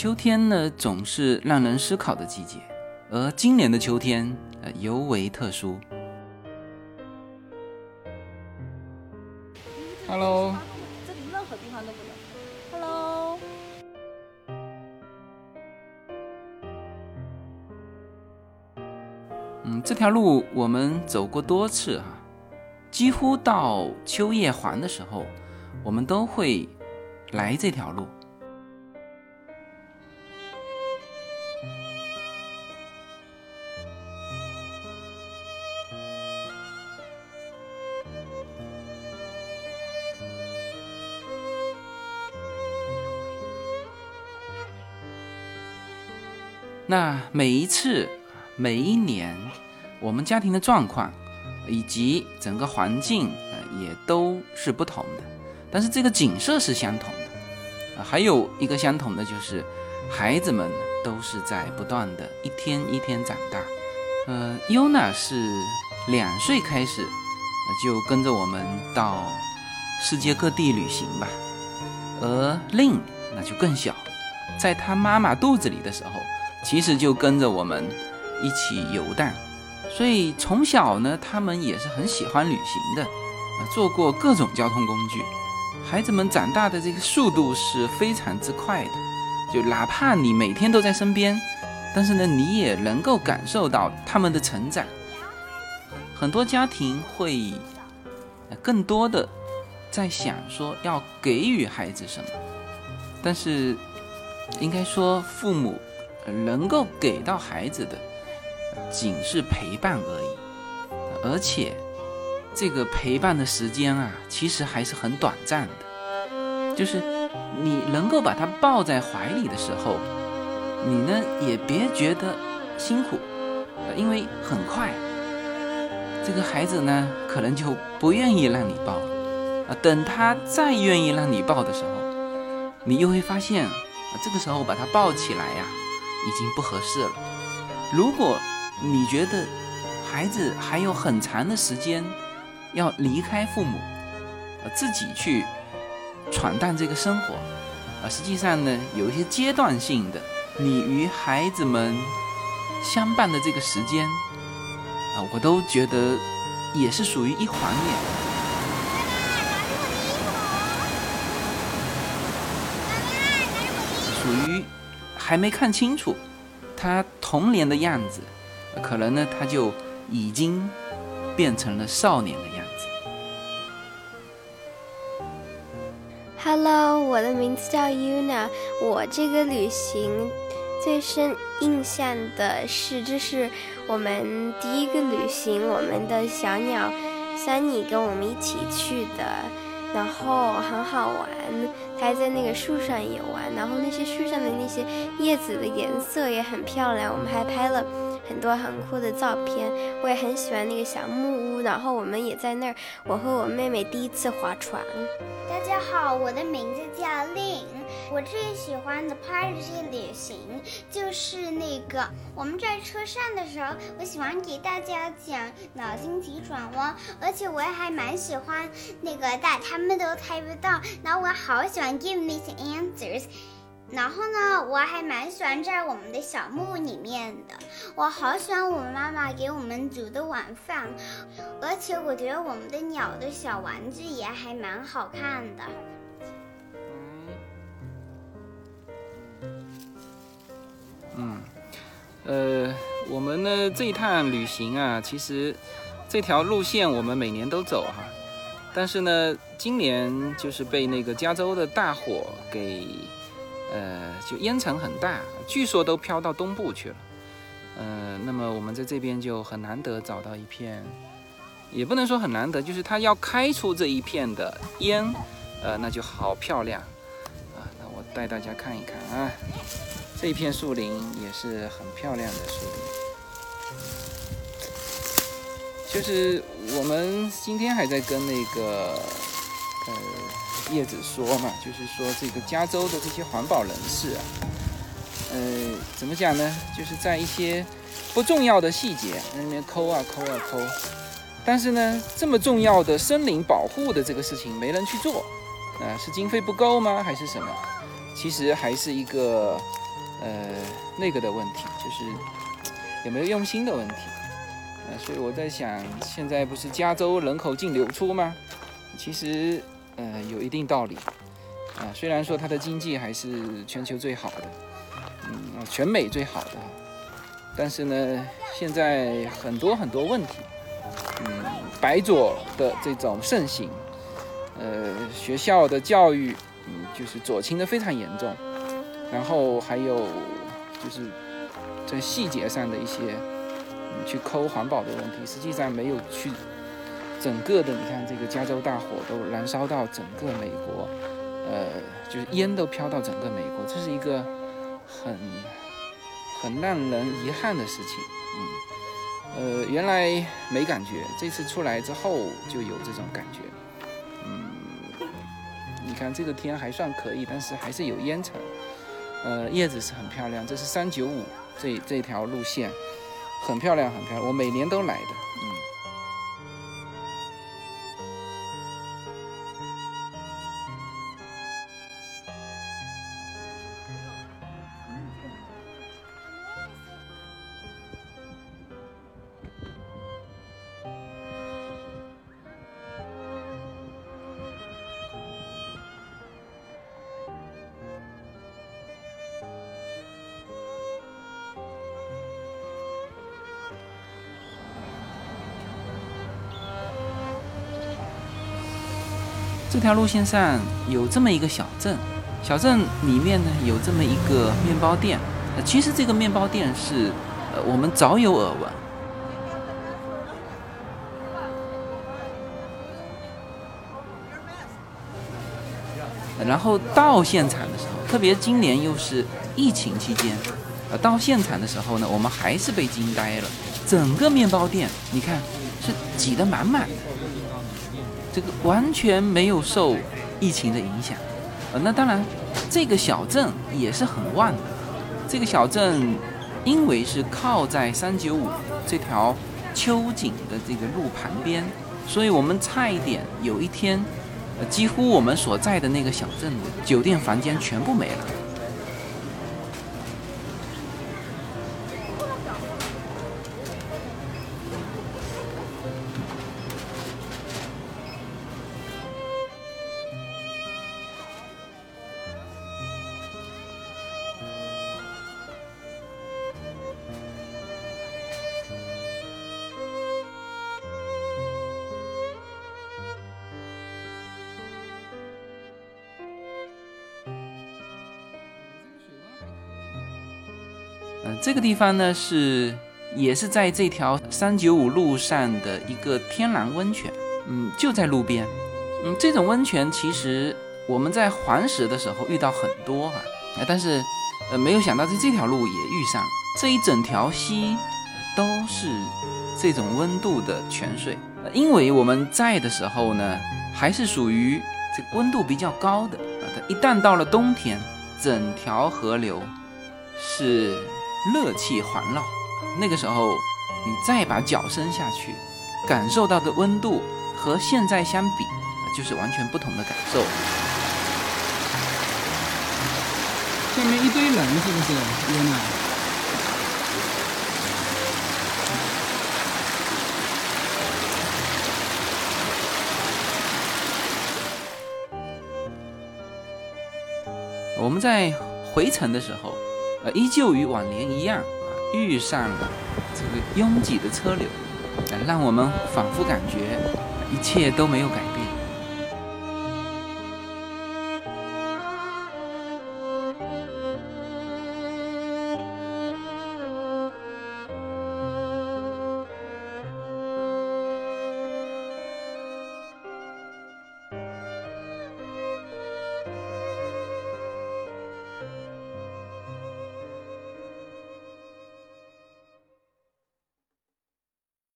秋天呢，总是让人思考的季节，而今年的秋天，呃，尤为特殊。Hello，这里任何地方都不能。Hello，嗯，这条路我们走过多次哈，几乎到秋叶黄的时候，我们都会来这条路。那每一次、每一年，我们家庭的状况以及整个环境，呃，也都是不同的。但是这个景色是相同的，啊，还有一个相同的就是，孩子们都是在不断的一天一天长大。呃，优娜是两岁开始，就跟着我们到世界各地旅行吧。而令那就更小，在他妈妈肚子里的时候。其实就跟着我们一起游荡，所以从小呢，他们也是很喜欢旅行的，啊坐过各种交通工具。孩子们长大的这个速度是非常之快的，就哪怕你每天都在身边，但是呢，你也能够感受到他们的成长。很多家庭会更多的在想说要给予孩子什么，但是应该说父母。能够给到孩子的仅是陪伴而已，而且这个陪伴的时间啊，其实还是很短暂的。就是你能够把他抱在怀里的时候，你呢也别觉得辛苦，因为很快这个孩子呢可能就不愿意让你抱了啊。等他再愿意让你抱的时候，你又会发现啊，这个时候把他抱起来呀。已经不合适了。如果你觉得孩子还有很长的时间要离开父母，呃，自己去闯荡这个生活，啊，实际上呢，有一些阶段性的，你与孩子们相伴的这个时间，啊，我都觉得也是属于一环耶。属于。还没看清楚他童年的样子，可能呢他就已经变成了少年的样子。Hello，我的名字叫 Yuna。我这个旅行最深印象的是，这是我们第一个旅行，我们的小鸟 Sunny 跟我们一起去的。然后很好玩，他还在那个树上也玩，然后那些树上的那些叶子的颜色也很漂亮，我们还拍了很多很酷的照片。我也很喜欢那个小木屋，然后我们也在那儿，我和我妹妹第一次划船。大家好，我的名字叫令。我最喜欢的 party 旅行就是那个我们在车上的时候，我喜欢给大家讲脑筋急转弯，而且我还蛮喜欢那个大他们都猜不到，然后我好喜欢 give me the answers。然后呢，我还蛮喜欢在我们的小木屋里面的，我好喜欢我们妈妈给我们煮的晚饭，而且我觉得我们的鸟的小玩具也还蛮好看的。呃，我们呢这一趟旅行啊，其实这条路线我们每年都走哈，但是呢，今年就是被那个加州的大火给。呃，就烟尘很大，据说都飘到东部去了。呃，那么我们在这边就很难得找到一片，也不能说很难得，就是它要开出这一片的烟，呃，那就好漂亮啊。那我带大家看一看啊，这一片树林也是很漂亮的树林。就是我们今天还在跟那个，呃。叶子说嘛，就是说这个加州的这些环保人士啊，呃，怎么讲呢？就是在一些不重要的细节那边抠啊抠啊抠，但是呢，这么重要的森林保护的这个事情没人去做，啊，是经费不够吗？还是什么？其实还是一个呃那个的问题，就是有没有用心的问题。呃，所以我在想，现在不是加州人口净流出吗？其实呃有一定道理。啊，虽然说它的经济还是全球最好的，嗯，全美最好的，但是呢，现在很多很多问题，嗯，白左的这种盛行，呃，学校的教育，嗯，就是左倾的非常严重，然后还有就是在细节上的一些，嗯，去抠环保的问题，实际上没有去整个的，你看这个加州大火都燃烧到整个美国。呃，就是烟都飘到整个美国，这是一个很很让人遗憾的事情。嗯，呃，原来没感觉，这次出来之后就有这种感觉。嗯，你看这个天还算可以，但是还是有烟尘。呃，叶子是很漂亮，这是三九五这这条路线，很漂亮，很漂亮，我每年都来的。嗯。这条路线上有这么一个小镇，小镇里面呢有这么一个面包店。呃，其实这个面包店是，呃，我们早有耳闻。然后到现场的时候，特别今年又是疫情期间，呃，到现场的时候呢，我们还是被惊呆了。整个面包店，你看是挤得满满的。这个完全没有受疫情的影响，呃，那当然，这个小镇也是很旺的。这个小镇因为是靠在三九五这条秋景的这个路旁边，所以我们差一点有一天，呃，几乎我们所在的那个小镇的酒店房间全部没了。这个地方呢是也是在这条三九五路上的一个天然温泉，嗯，就在路边。嗯，这种温泉其实我们在黄石的时候遇到很多哈，啊，但是呃没有想到在这条路也遇上，这一整条溪都是这种温度的泉水。因为我们在的时候呢，还是属于这温度比较高的啊，它一旦到了冬天，整条河流是。热气环绕，那个时候你再把脚伸下去，感受到的温度和现在相比，就是完全不同的感受。下面一堆人是不是？天呐！我们在回程的时候。呃，依旧与往年一样啊，遇上了这个拥挤的车流，让我们仿佛感觉一切都没有改变。